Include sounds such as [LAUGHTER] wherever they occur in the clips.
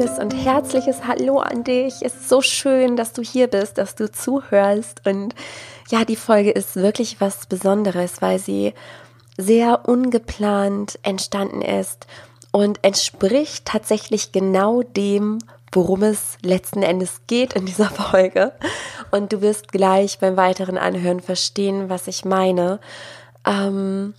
liebes und herzliches Hallo an dich. Es ist so schön, dass du hier bist, dass du zuhörst. Und ja, die Folge ist wirklich was Besonderes, weil sie sehr ungeplant entstanden ist und entspricht tatsächlich genau dem, worum es letzten Endes geht in dieser [LAUGHS] Folge. Und du wirst gleich beim weiteren Anhören verstehen, was ich meine. Ähm,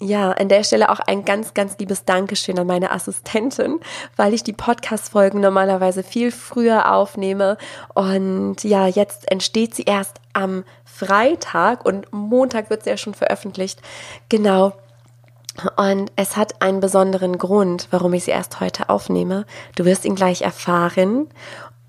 ja, an der Stelle auch ein ganz, ganz liebes Dankeschön an meine Assistentin, weil ich die Podcast-Folgen normalerweise viel früher aufnehme. Und ja, jetzt entsteht sie erst am Freitag und Montag wird sie ja schon veröffentlicht. Genau. Und es hat einen besonderen Grund, warum ich sie erst heute aufnehme. Du wirst ihn gleich erfahren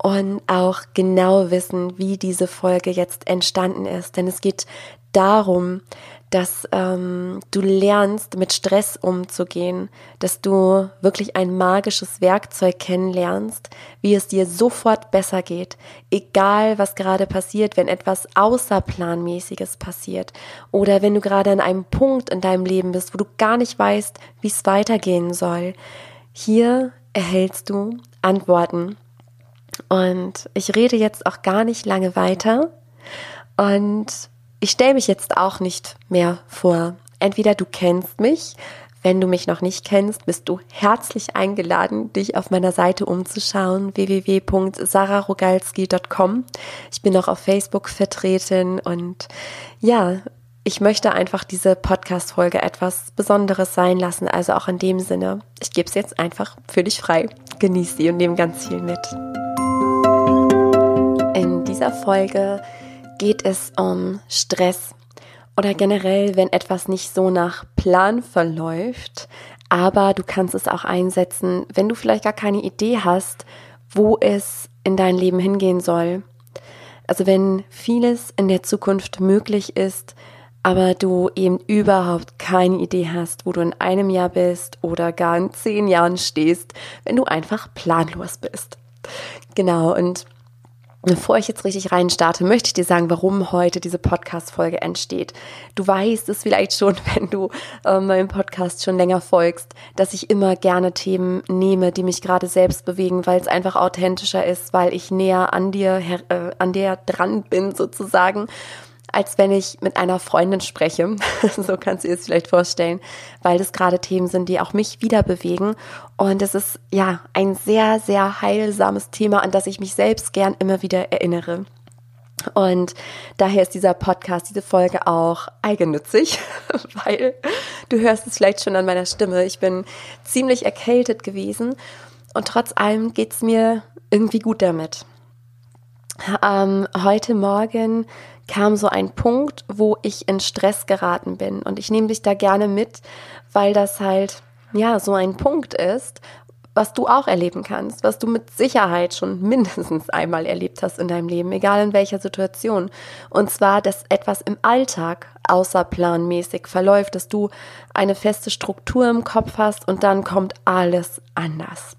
und auch genau wissen, wie diese Folge jetzt entstanden ist. Denn es geht darum, dass ähm, du lernst, mit Stress umzugehen, dass du wirklich ein magisches Werkzeug kennenlernst, wie es dir sofort besser geht, egal was gerade passiert, wenn etwas außerplanmäßiges passiert oder wenn du gerade an einem Punkt in deinem Leben bist, wo du gar nicht weißt, wie es weitergehen soll. Hier erhältst du Antworten. Und ich rede jetzt auch gar nicht lange weiter und ich stelle mich jetzt auch nicht mehr vor. Entweder du kennst mich, wenn du mich noch nicht kennst, bist du herzlich eingeladen, dich auf meiner Seite umzuschauen, www.sararogalski.com. Ich bin auch auf Facebook vertreten und ja, ich möchte einfach diese Podcast-Folge etwas Besonderes sein lassen, also auch in dem Sinne. Ich gebe es jetzt einfach für dich frei. Genieß sie und nehme ganz viel mit. In dieser Folge geht es um Stress oder generell, wenn etwas nicht so nach Plan verläuft, aber du kannst es auch einsetzen, wenn du vielleicht gar keine Idee hast, wo es in dein Leben hingehen soll. Also wenn vieles in der Zukunft möglich ist, aber du eben überhaupt keine Idee hast, wo du in einem Jahr bist oder gar in zehn Jahren stehst, wenn du einfach planlos bist. Genau, und Bevor ich jetzt richtig rein starte, möchte ich dir sagen, warum heute diese Podcast-Folge entsteht. Du weißt es vielleicht schon, [LAUGHS] wenn du äh, meinem Podcast schon länger folgst, dass ich immer gerne Themen nehme, die mich gerade selbst bewegen, weil es einfach authentischer ist, weil ich näher an dir, äh, an der dran bin sozusagen als wenn ich mit einer Freundin spreche. [LAUGHS] so kannst du dir es vielleicht vorstellen, weil das gerade Themen sind, die auch mich wieder bewegen. Und es ist ja ein sehr, sehr heilsames Thema, an das ich mich selbst gern immer wieder erinnere. Und daher ist dieser Podcast, diese Folge auch eigennützig, [LAUGHS] weil du hörst es vielleicht schon an meiner Stimme. Ich bin ziemlich erkältet gewesen und trotz allem geht's mir irgendwie gut damit. Ähm, heute Morgen kam so ein Punkt, wo ich in Stress geraten bin. Und ich nehme dich da gerne mit, weil das halt, ja, so ein Punkt ist, was du auch erleben kannst, was du mit Sicherheit schon [LAUGHS] mindestens einmal erlebt hast in deinem Leben, egal in welcher Situation. Und zwar, dass etwas im Alltag außerplanmäßig verläuft, dass du eine feste Struktur im Kopf hast und dann kommt alles anders.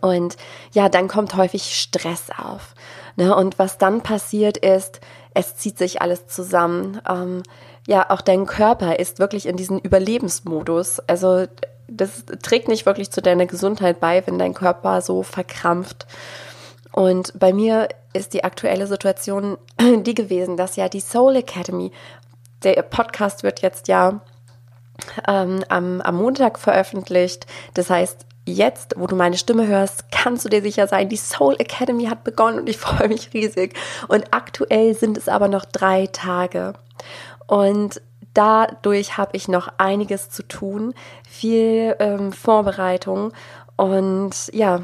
Und ja, dann kommt häufig Stress auf. Ne? Und was dann passiert ist, es zieht sich alles zusammen. Ähm, ja, auch dein Körper ist wirklich in diesem Überlebensmodus. Also das trägt nicht wirklich zu deiner Gesundheit bei, wenn dein Körper so verkrampft. Und bei mir ist die aktuelle Situation [CLEARS THROAT] die gewesen, dass ja die Soul Academy, der Podcast wird jetzt ja ähm, am, am Montag veröffentlicht. Das heißt, jetzt, wo du meine Stimme hörst, kannst du dir sicher sein, die Soul Academy hat begonnen und ich [LAUGHS] freue mich riesig. Und aktuell sind es aber noch drei Tage. Und dadurch habe ich noch einiges zu tun, viel ähm, Vorbereitung und ja,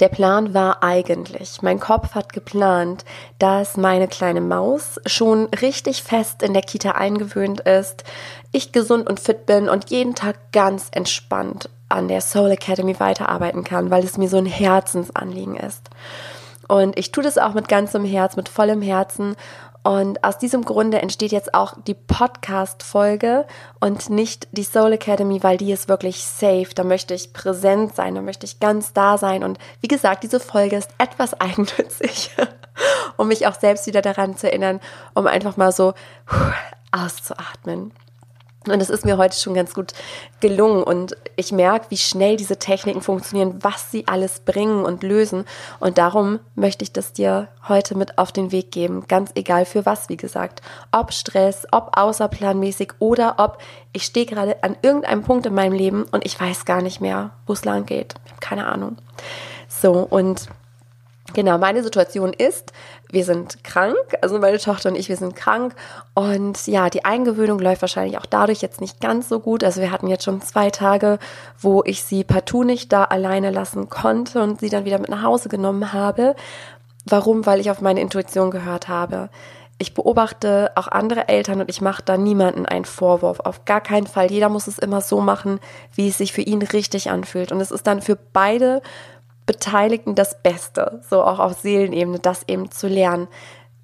der Plan war eigentlich, mein Kopf hat geplant, dass meine kleine Maus schon richtig fest in der Kita eingewöhnt ist, ich gesund und fit bin und jeden Tag ganz entspannt an der Soul Academy weiterarbeiten kann, weil es mir so ein Herzensanliegen ist. Und ich tue das auch mit ganzem Herz, mit vollem Herzen. Und aus diesem Grunde entsteht jetzt auch die Podcast-Folge und nicht die Soul Academy, weil die ist wirklich safe. Da möchte ich präsent sein, da möchte ich ganz da sein. Und wie gesagt, diese Folge ist etwas [LAUGHS] eigennützig, um mich auch selbst wieder daran zu erinnern, um einfach mal so auszuatmen. Und es ist mir heute schon ganz gut gelungen. Und ich merke, wie schnell diese Techniken funktionieren, was sie alles bringen und lösen. Und darum möchte ich das dir heute mit auf den Weg geben. Ganz egal für was, wie gesagt. Ob Stress, ob außerplanmäßig oder ob ich stehe gerade an irgendeinem Punkt in meinem Leben und ich weiß gar nicht mehr, wo es lang geht. Ich habe keine Ahnung. So, und Genau, meine Situation ist, wir sind krank, also meine Tochter und ich, wir sind krank und ja, die Eingewöhnung läuft wahrscheinlich auch dadurch jetzt nicht ganz so gut. Also wir hatten jetzt schon zwei Tage, wo ich sie partout nicht da alleine lassen konnte und sie dann wieder mit nach Hause genommen habe. Warum? Weil ich auf meine Intuition gehört habe. Ich beobachte auch andere Eltern und ich mache da niemanden einen Vorwurf. Auf gar keinen Fall. Jeder muss es immer so machen, wie es sich für ihn richtig anfühlt. Und es ist dann für beide Beteiligten das Beste, so auch auf Seelenebene, das eben zu lernen.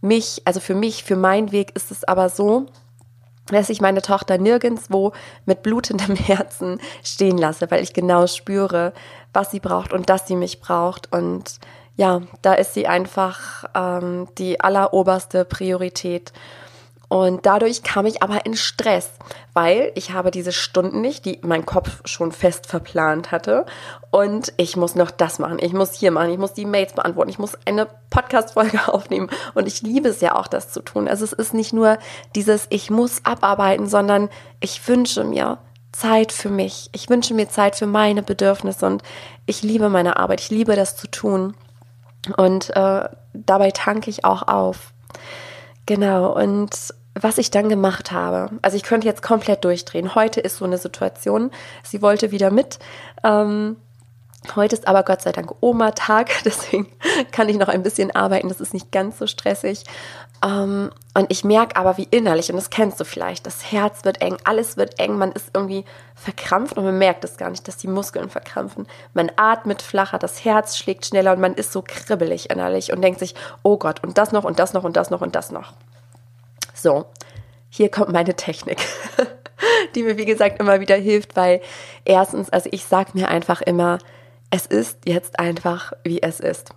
Mich, also für mich, für meinen Weg ist es aber so, dass ich meine Tochter nirgendwo mit blutendem [LAUGHS] Herzen stehen lasse, weil ich genau spüre, was sie braucht und dass sie mich braucht. Und ja, da ist sie einfach ähm, die alleroberste Priorität. Und dadurch kam ich aber in Stress, weil ich habe diese Stunden nicht, die mein Kopf schon fest verplant hatte. Und ich muss noch das machen, ich muss hier machen, ich muss die Mails beantworten, ich muss eine Podcast-Folge [LAUGHS] aufnehmen. Und ich liebe es ja auch, das zu tun. Also es ist nicht nur dieses, ich muss abarbeiten, sondern ich wünsche mir Zeit für mich. Ich wünsche mir Zeit für meine Bedürfnisse und ich liebe meine Arbeit, ich liebe das zu tun. Und äh, dabei tanke ich auch auf. Genau, und was ich dann gemacht habe. Also ich könnte jetzt komplett durchdrehen. Heute ist so eine Situation. Sie wollte wieder mit. Ähm, heute ist aber Gott sei Dank Oma-Tag, [LAUGHS] deswegen kann ich noch ein bisschen arbeiten. Das ist nicht ganz so stressig. Ähm, und ich merke aber, wie innerlich, und das kennst du vielleicht, das Herz wird eng, alles wird eng, man ist irgendwie verkrampft und man merkt es gar nicht, dass die Muskeln verkrampfen. Man atmet flacher, das Herz schlägt schneller und man ist so kribbelig innerlich und denkt sich, oh Gott, und das noch und das noch und das noch und das noch. So, hier kommt meine Technik, [LAUGHS] die mir wie gesagt immer wieder hilft, weil erstens, also ich sage mir einfach immer, es ist jetzt einfach, wie es ist.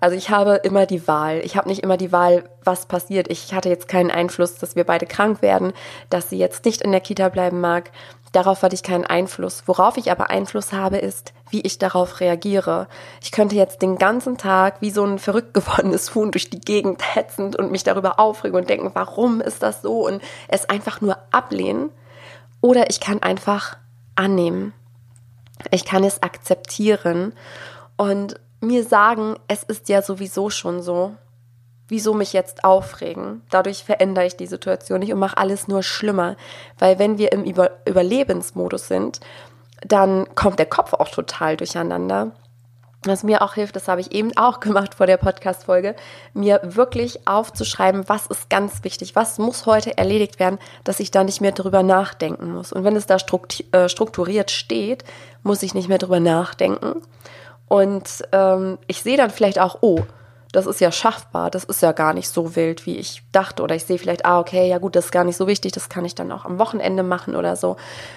Also ich habe immer die Wahl. Ich habe nicht immer die Wahl, was passiert. Ich hatte jetzt keinen Einfluss, dass wir beide krank werden, dass sie jetzt nicht in der Kita bleiben mag. Darauf hatte ich keinen Einfluss. Worauf ich aber Einfluss habe, ist, wie ich darauf reagiere. Ich könnte jetzt den ganzen Tag wie so ein verrückt gewordenes Huhn durch die Gegend hetzend und mich darüber aufregen und denken, warum ist das so und es einfach nur ablehnen. Oder ich kann einfach annehmen. Ich kann es akzeptieren und mir sagen, es ist ja sowieso schon so wieso mich jetzt aufregen? Dadurch verändere ich die Situation nicht und mache alles nur schlimmer. Weil wenn wir im Über Überlebensmodus sind, dann kommt der Kopf auch total durcheinander. Was mir auch hilft, das habe ich eben auch gemacht vor der Podcast-Folge, mir wirklich aufzuschreiben, was ist ganz wichtig, was muss heute erledigt werden, dass ich da nicht mehr drüber nachdenken muss. Und wenn es da äh, strukturiert steht, muss ich nicht mehr drüber nachdenken. Und ähm, ich sehe dann vielleicht auch, oh, das ist ja schaffbar, das ist ja gar nicht so wild, wie ich dachte. Oder ich sehe vielleicht, ah, okay, ja gut, das ist gar nicht so wichtig, das kann ich dann auch am Wochenende machen oder so.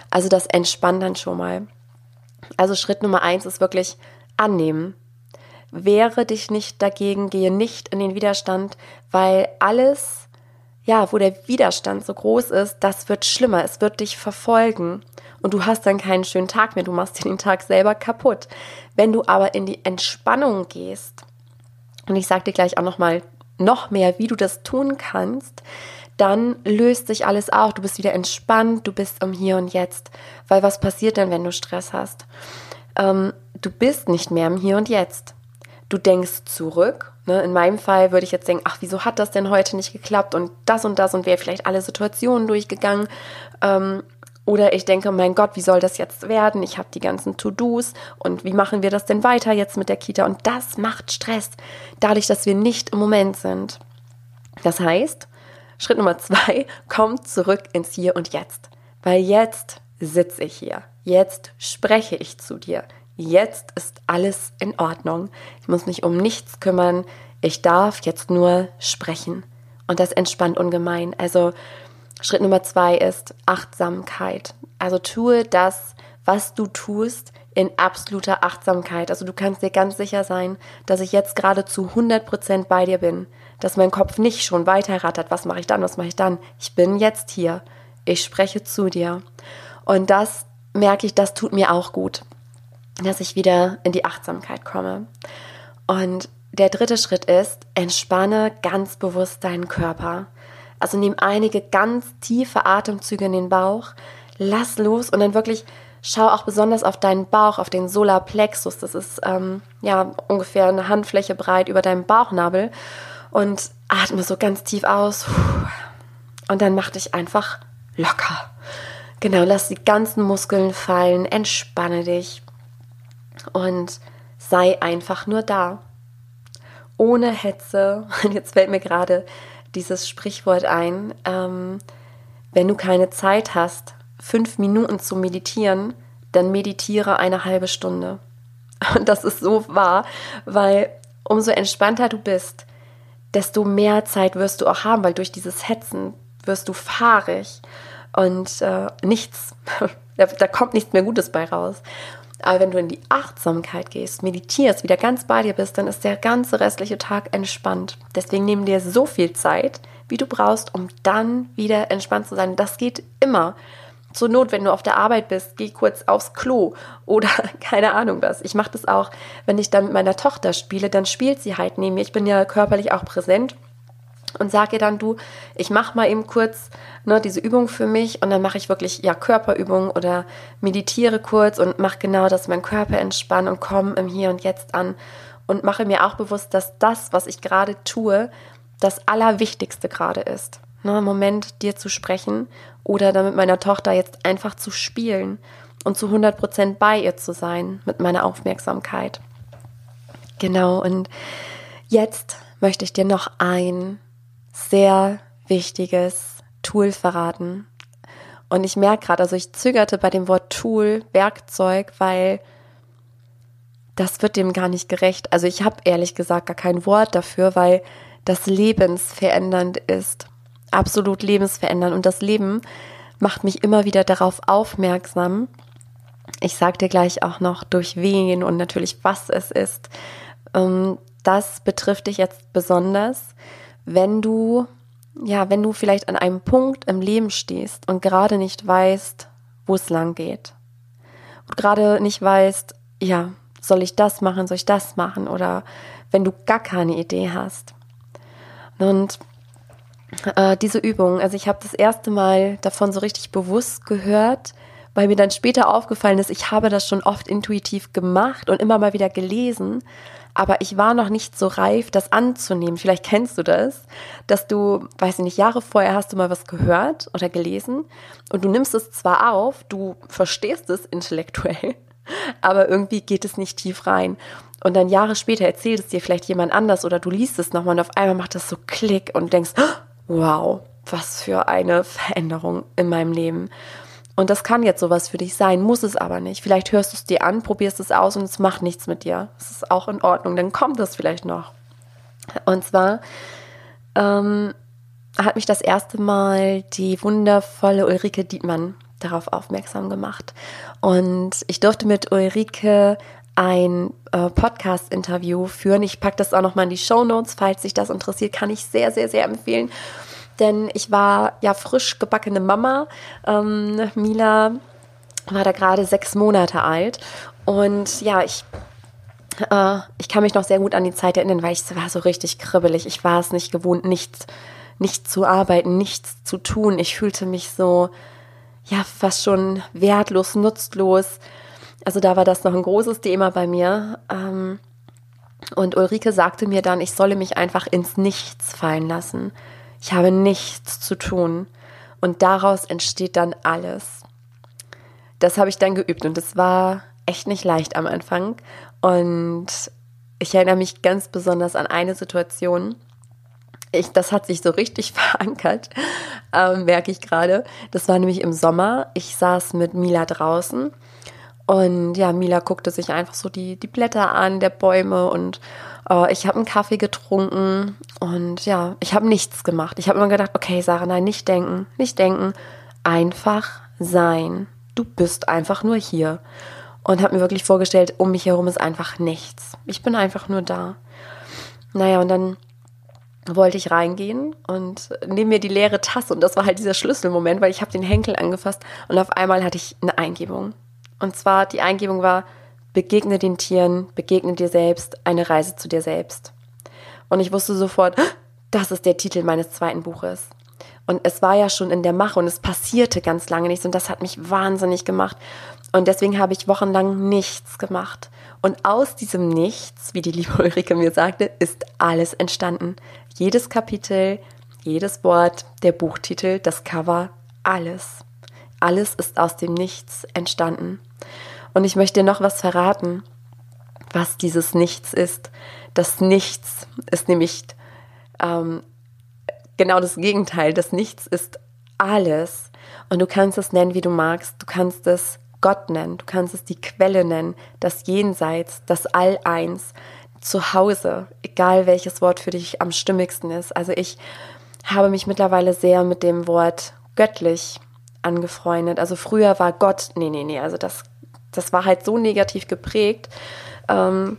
Also das entspannt dann schon mal. Also Schritt Nummer eins ist wirklich annehmen. Wehre dich nicht dagegen, gehe nicht in den Widerstand, weil alles, ja, wo der Widerstand so groß ist, das wird schlimmer, es wird dich verfolgen und du hast dann keinen schönen Tag mehr, du machst dir den Tag selber kaputt. Wenn du aber in die Entspannung gehst, und ich sage dir gleich auch noch mal noch mehr, wie du das tun kannst, dann löst sich alles auf. Du bist wieder entspannt, du bist im Hier und Jetzt. Weil was passiert denn, wenn du Stress hast? Ähm, du bist nicht mehr im Hier und Jetzt. Du denkst zurück. Ne? In meinem Fall würde ich jetzt denken, ach, wieso hat das denn heute nicht geklappt? Und das und das und wäre vielleicht alle Situationen durchgegangen. Ähm, oder ich denke, mein Gott, wie soll das jetzt werden? Ich habe die ganzen To-Dos und wie machen wir das denn weiter jetzt mit der Kita? Und das macht Stress, dadurch, dass wir nicht im Moment sind. Das heißt, Schritt Nummer zwei, [LAUGHS] komm zurück ins Hier und Jetzt. Weil jetzt sitze ich hier. Jetzt spreche ich zu dir. Jetzt ist alles in Ordnung. Ich muss mich um nichts kümmern. Ich darf jetzt nur sprechen. Und das entspannt ungemein. Also Schritt Nummer zwei ist Achtsamkeit. Also tue das, was du tust, in absoluter Achtsamkeit. Also du kannst dir ganz sicher sein, dass ich jetzt gerade zu 100% bei dir bin. Dass mein Kopf nicht schon weiter rattert. Was mache ich dann? Was mache ich dann? Ich bin jetzt hier. Ich spreche zu dir. Und das merke ich, das tut mir auch gut, dass ich wieder in die Achtsamkeit komme. Und der dritte Schritt ist, entspanne ganz bewusst deinen Körper. Also nimm einige ganz tiefe Atemzüge in den Bauch, lass los und dann wirklich schau auch besonders auf deinen Bauch, auf den Solarplexus. Das ist ähm, ja ungefähr eine Handfläche breit über deinem Bauchnabel und atme so ganz tief aus. Und dann mach dich einfach locker. Genau, lass die ganzen Muskeln fallen, entspanne dich und sei einfach nur da. Ohne Hetze. Und [LAUGHS] jetzt fällt mir gerade dieses Sprichwort ein. Ähm, wenn du keine Zeit hast, fünf Minuten zu meditieren, dann meditiere eine halbe Stunde. [LAUGHS] Und das ist so wahr, weil umso entspannter du bist, desto mehr Zeit wirst du auch haben, weil durch dieses Hetzen wirst du fahrig und äh, nichts, [LAUGHS] da, da kommt nichts mehr Gutes bei raus. Aber wenn du in die Achtsamkeit gehst, meditierst, wieder ganz bei dir bist, dann ist der ganze restliche Tag entspannt. Deswegen nehmen dir so viel Zeit, wie du brauchst, um dann wieder entspannt zu sein. Das geht immer. Zur Not, wenn du auf der Arbeit bist, geh kurz aufs Klo oder [LAUGHS] keine Ahnung was. Ich mache das auch, wenn ich dann mit meiner Tochter spiele, dann spielt sie halt neben mir. Ich bin ja körperlich auch präsent und sage ihr dann, du, ich mache mal eben kurz ne, diese Übung für mich und dann mache ich wirklich ja Körperübungen oder meditiere kurz und mache genau, dass mein Körper entspannt und komme im Hier und Jetzt an und mache mir auch bewusst, dass das, was ich gerade tue, das Allerwichtigste gerade ist. Ne, Im Moment dir zu sprechen oder dann mit meiner Tochter jetzt einfach zu spielen und zu 100 Prozent bei ihr zu sein mit meiner Aufmerksamkeit. Genau, und jetzt möchte ich dir noch ein sehr wichtiges Tool verraten. Und ich merke gerade, also ich zögerte bei dem Wort Tool, Werkzeug, weil das wird dem gar nicht gerecht. Also ich habe ehrlich gesagt gar kein Wort dafür, weil das lebensverändernd ist. Absolut lebensverändernd. Und das Leben macht mich immer wieder darauf aufmerksam. Ich sage dir gleich auch noch, durch wen und natürlich, was es ist. Ähm, das betrifft dich jetzt besonders wenn du, ja, wenn du vielleicht an einem Punkt im Leben stehst und gerade nicht weißt, wo es lang geht. Und gerade nicht weißt, ja, soll ich das machen, soll ich das machen oder wenn du gar keine Idee hast. Und äh, diese Übung, also ich habe das erste Mal davon so richtig bewusst gehört, weil mir dann später aufgefallen ist, ich habe das schon oft intuitiv gemacht und immer mal wieder gelesen, aber ich war noch nicht so reif, das anzunehmen. Vielleicht kennst du das, dass du, weiß ich nicht, Jahre vorher hast du mal was gehört oder gelesen und du nimmst es zwar auf, du verstehst es intellektuell, [LAUGHS] aber irgendwie geht es nicht tief rein. Und dann Jahre später erzählt es dir vielleicht jemand anders oder du liest es nochmal und auf einmal macht das so Klick und denkst, [GASPS] wow, was für eine Veränderung in meinem Leben. Und das kann jetzt sowas für dich sein, muss es aber nicht. Vielleicht hörst du es dir an, probierst es aus und es macht nichts mit dir. Das ist auch in Ordnung, dann kommt es vielleicht noch. Und zwar ähm, hat mich das erste Mal die wundervolle Ulrike Dietmann darauf aufmerksam gemacht. Und ich durfte mit Ulrike ein äh, Podcast-Interview führen. Ich packe das auch nochmal in die Show Notes, falls sich das interessiert, kann ich sehr, sehr, sehr empfehlen denn ich war ja frisch gebackene Mama. Ähm, Mila war da gerade sechs Monate alt und ja, ich äh, ich kann mich noch sehr gut an die Zeit erinnern, weil ich war so richtig kribbelig. Ich war es nicht gewohnt, nichts, nicht zu arbeiten, nichts zu tun. Ich fühlte mich so, ja, fast schon wertlos, nutzlos. Also da war das noch ein großes Thema bei mir. Ähm, und Ulrike sagte mir dann, ich solle mich einfach ins Nichts fallen lassen. Ich habe nichts zu tun. Und daraus entsteht dann alles. Das habe ich dann geübt und es war echt nicht leicht am Anfang. Und ich erinnere mich ganz besonders an eine Situation. Ich, das hat sich so richtig [LAUGHS] verankert, ähm, merke ich gerade. Das war nämlich im Sommer. Ich saß mit Mila draußen und ja, Mila guckte sich einfach so die, die Blätter an der Bäume und äh, ich habe einen Kaffee getrunken und ja, ich habe nichts gemacht. Ich habe immer gedacht, okay, Sarah, nein, nicht denken, nicht denken, einfach sein. Du bist einfach nur hier. Und habe mir wirklich vorgestellt, um mich herum ist einfach nichts. Ich bin einfach nur da. Naja, und dann wollte ich reingehen und nehme mir die leere Tasse und das war halt dieser Schlüsselmoment, weil ich habe den Henkel angefasst und auf einmal hatte ich eine Eingebung. Und zwar die Eingebung war, begegne den Tieren, begegne dir selbst, eine Reise zu dir selbst. Und ich wusste sofort, das ist der Titel meines zweiten Buches. Und es war ja schon in der Mache und es passierte ganz lange nichts und das hat mich wahnsinnig gemacht. Und deswegen habe ich wochenlang nichts gemacht. Und aus diesem Nichts, wie die liebe [LAUGHS] Ulrike mir sagte, ist alles entstanden. Jedes Kapitel, jedes Wort, der Buchtitel, das Cover, alles. Alles ist aus dem Nichts entstanden. Und ich möchte dir noch was verraten, was dieses Nichts ist. Das Nichts ist nämlich ähm, genau das Gegenteil. Das Nichts ist alles. Und du kannst es nennen, wie du magst. Du kannst es Gott nennen. Du kannst es die Quelle nennen. Das Jenseits, das All-Eins. Zu Hause, egal welches Wort für dich am stimmigsten ist. Also ich habe mich mittlerweile sehr mit dem Wort göttlich angefreundet. Also früher war Gott, nee, nee, nee, also das, das war halt so negativ geprägt. Ähm,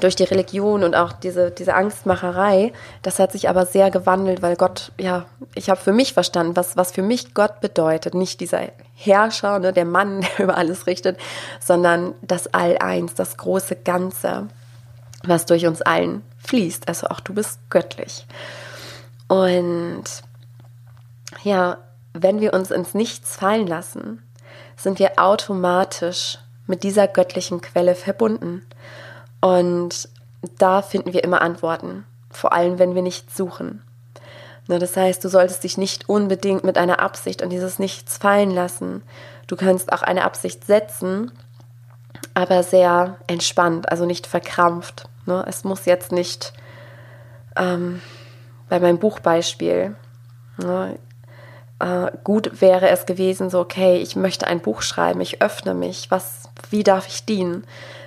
durch die Religion und auch diese, diese Angstmacherei, das hat sich aber sehr gewandelt, weil Gott, ja, ich habe für mich verstanden, was, was für mich Gott bedeutet. Nicht dieser Herrscher, ne, der Mann, [LAUGHS] der über alles richtet, sondern das All-Eins, das große Ganze, was durch uns allen fließt. Also auch du bist göttlich. Und ja, wenn wir uns ins Nichts fallen lassen, sind wir automatisch mit dieser göttlichen Quelle verbunden. Und da finden wir immer Antworten, vor allem wenn wir nicht suchen. Das heißt, du solltest dich nicht unbedingt mit einer Absicht an dieses Nichts fallen lassen. Du kannst auch eine Absicht setzen, aber sehr entspannt, also nicht verkrampft. Ne? Es muss jetzt nicht ähm, bei meinem Buchbeispiel. Äh, gut wäre es gewesen, so, okay, ich möchte ein Buch schreiben, ich öffne mich, was, wie darf ich dienen?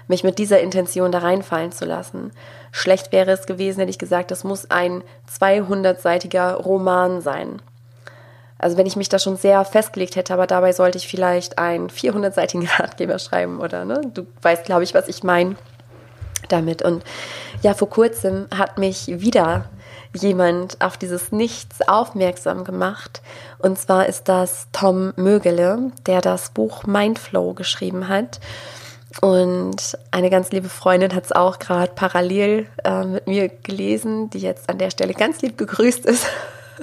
mich mit dieser Intention da reinfallen zu lassen. Schlecht wäre es gewesen, hätte ich gesagt, das muss ein 200-seitiger Roman sein. Also wenn ich mich da schon sehr festgelegt hätte, aber dabei sollte ich vielleicht einen 400-seitigen [LAUGHS] Ratgeber schreiben oder, ne? Du weißt, glaube ich, was ich meine damit. Und ja, vor kurzem hat mich wieder jemand auf dieses Nichts aufmerksam gemacht. Und zwar ist das Tom Mögele, der das Buch Mindflow geschrieben hat. Und eine ganz liebe Freundin hat es auch gerade parallel äh, mit mir gelesen, die jetzt an der Stelle ganz lieb gegrüßt ist.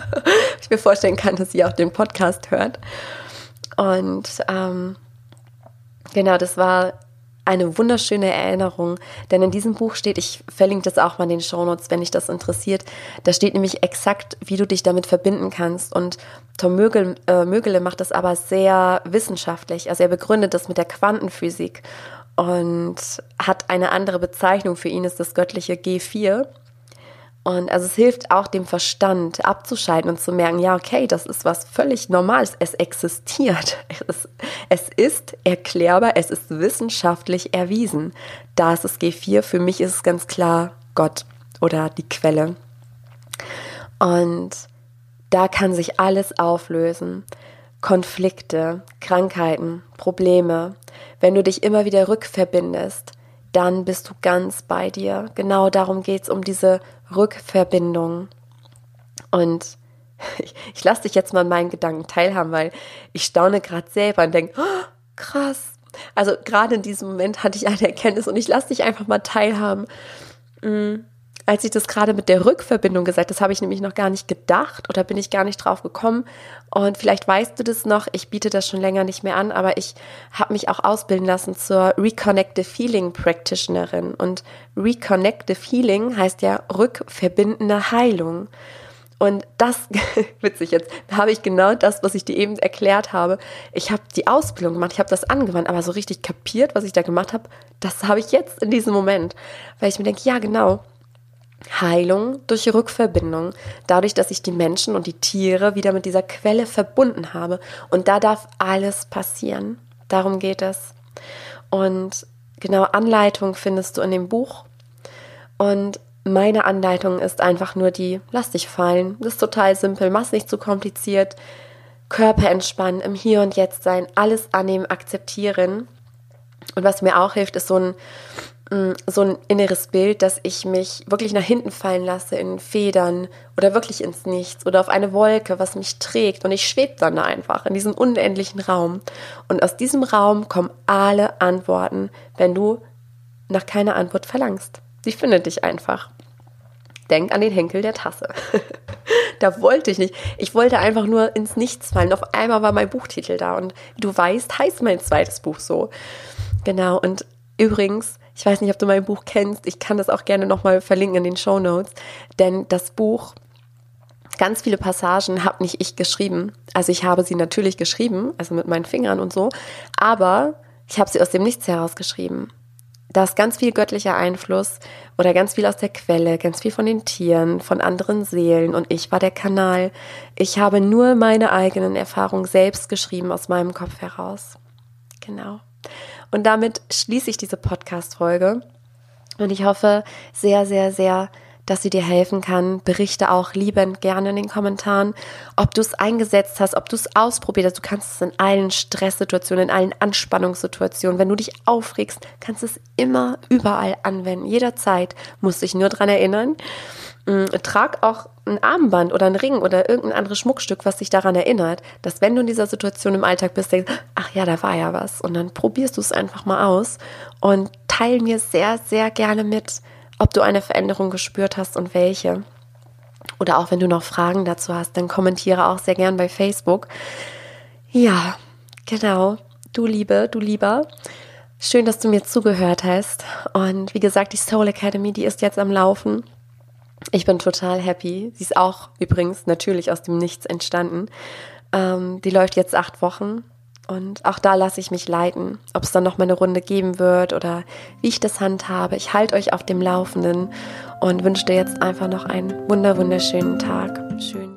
[LAUGHS] ich mir vorstellen kann, dass sie auch den Podcast hört. Und ähm, genau, das war eine wunderschöne Erinnerung, denn in diesem Buch steht, ich verlinke das auch mal in den Shownotes, wenn dich das interessiert, da steht nämlich exakt, wie du dich damit verbinden kannst. Und Tom Mögele, äh, Mögele macht das aber sehr wissenschaftlich. Also er begründet das mit der Quantenphysik und hat eine andere Bezeichnung. Für ihn ist das göttliche G4. Und also es hilft auch dem Verstand abzuschalten und zu merken, ja, okay, das ist was völlig Normales. Es existiert. Es, es ist erklärbar, es ist wissenschaftlich erwiesen. Da ist es G4. Für mich ist es ganz klar Gott oder die Quelle. Und da kann sich alles auflösen. Konflikte, Krankheiten, Probleme, wenn du dich immer wieder rückverbindest, dann bist du ganz bei dir. Genau darum geht es, um diese Rückverbindung. Und [LAUGHS] ich, ich lasse dich jetzt mal an meinen Gedanken teilhaben, weil ich staune gerade selber und denke, oh, krass. Also gerade in diesem Moment hatte ich eine Erkenntnis und ich lasse dich einfach mal teilhaben. Mhm als ich das gerade mit der Rückverbindung gesagt, das habe ich nämlich noch gar nicht gedacht oder bin ich gar nicht drauf gekommen. Und vielleicht weißt du das noch, ich biete das schon länger nicht mehr an, aber ich habe mich auch ausbilden lassen zur Reconnective Feeling Practitionerin. Und Reconnective Healing heißt ja rückverbindende Heilung. Und das, [LAUGHS] witzig jetzt, habe ich genau das, was ich dir eben erklärt habe. Ich habe die Ausbildung gemacht, ich habe das angewandt, aber so richtig kapiert, was ich da gemacht habe, das habe ich jetzt in diesem Moment. Weil ich mir denke, ja genau, Heilung durch Rückverbindung, dadurch, dass ich die Menschen und die Tiere wieder mit dieser Quelle verbunden habe. Und da darf alles passieren. Darum geht es. Und genau Anleitung findest du in dem Buch. Und meine Anleitung ist einfach nur die, lass dich fallen. Das ist total simpel, mach's nicht zu kompliziert. Körper entspannen, im Hier und Jetzt sein, alles annehmen, akzeptieren. Und was mir auch hilft, ist so ein so ein inneres Bild, dass ich mich wirklich nach hinten fallen lasse in Federn oder wirklich ins Nichts oder auf eine Wolke, was mich trägt und ich schwebe dann da einfach in diesem unendlichen Raum. Und aus diesem Raum kommen alle Antworten, wenn du nach keiner Antwort verlangst. Sie findet dich einfach. Denk an den Henkel der Tasse. [LAUGHS] da wollte ich nicht. Ich wollte einfach nur ins Nichts fallen. Auf einmal war mein Buchtitel da und du weißt, heißt mein zweites Buch so. Genau. Und übrigens, ich weiß nicht, ob du mein Buch kennst. Ich kann das auch gerne nochmal verlinken in den Show Notes. Denn das Buch, ganz viele Passagen habe nicht ich geschrieben. Also ich habe sie natürlich geschrieben, also mit meinen Fingern und so. Aber ich habe sie aus dem Nichts heraus geschrieben. Da ist ganz viel göttlicher Einfluss oder ganz viel aus der Quelle, ganz viel von den Tieren, von anderen Seelen und ich war der Kanal. Ich habe nur meine eigenen Erfahrungen selbst geschrieben aus meinem Kopf heraus. Genau. Und damit schließe ich diese Podcast-Folge und ich hoffe sehr, sehr, sehr, dass sie dir helfen kann. Berichte auch liebend gerne in den Kommentaren, ob du es eingesetzt hast, ob du es ausprobiert hast. Du kannst es in allen Stresssituationen, in allen Anspannungssituationen. Wenn du dich aufregst, kannst du es immer überall anwenden. Jederzeit musst dich nur dran erinnern. Mm, trag auch ein Armband oder ein Ring oder irgendein anderes Schmuckstück, was dich daran erinnert, dass wenn du in dieser Situation im Alltag bist, denkst, ach ja, da war ja was. Und dann probierst du es einfach mal aus und teil mir sehr, sehr gerne mit, ob du eine Veränderung gespürt hast und welche. Oder auch wenn du noch Fragen dazu hast, dann kommentiere auch sehr gern bei Facebook. Ja, genau. Du Liebe, du Lieber. Schön, dass du mir zugehört hast. Und wie gesagt, die Soul Academy, die ist jetzt am Laufen. Ich bin total happy. Sie ist auch übrigens natürlich aus dem Nichts entstanden. Ähm, die läuft jetzt acht Wochen und auch da lasse ich mich leiten, ob es dann noch mal eine Runde geben wird oder wie ich das handhabe. Ich halte euch auf dem Laufenden und wünsche dir jetzt einfach noch einen wunder wunderschönen Tag. Schön.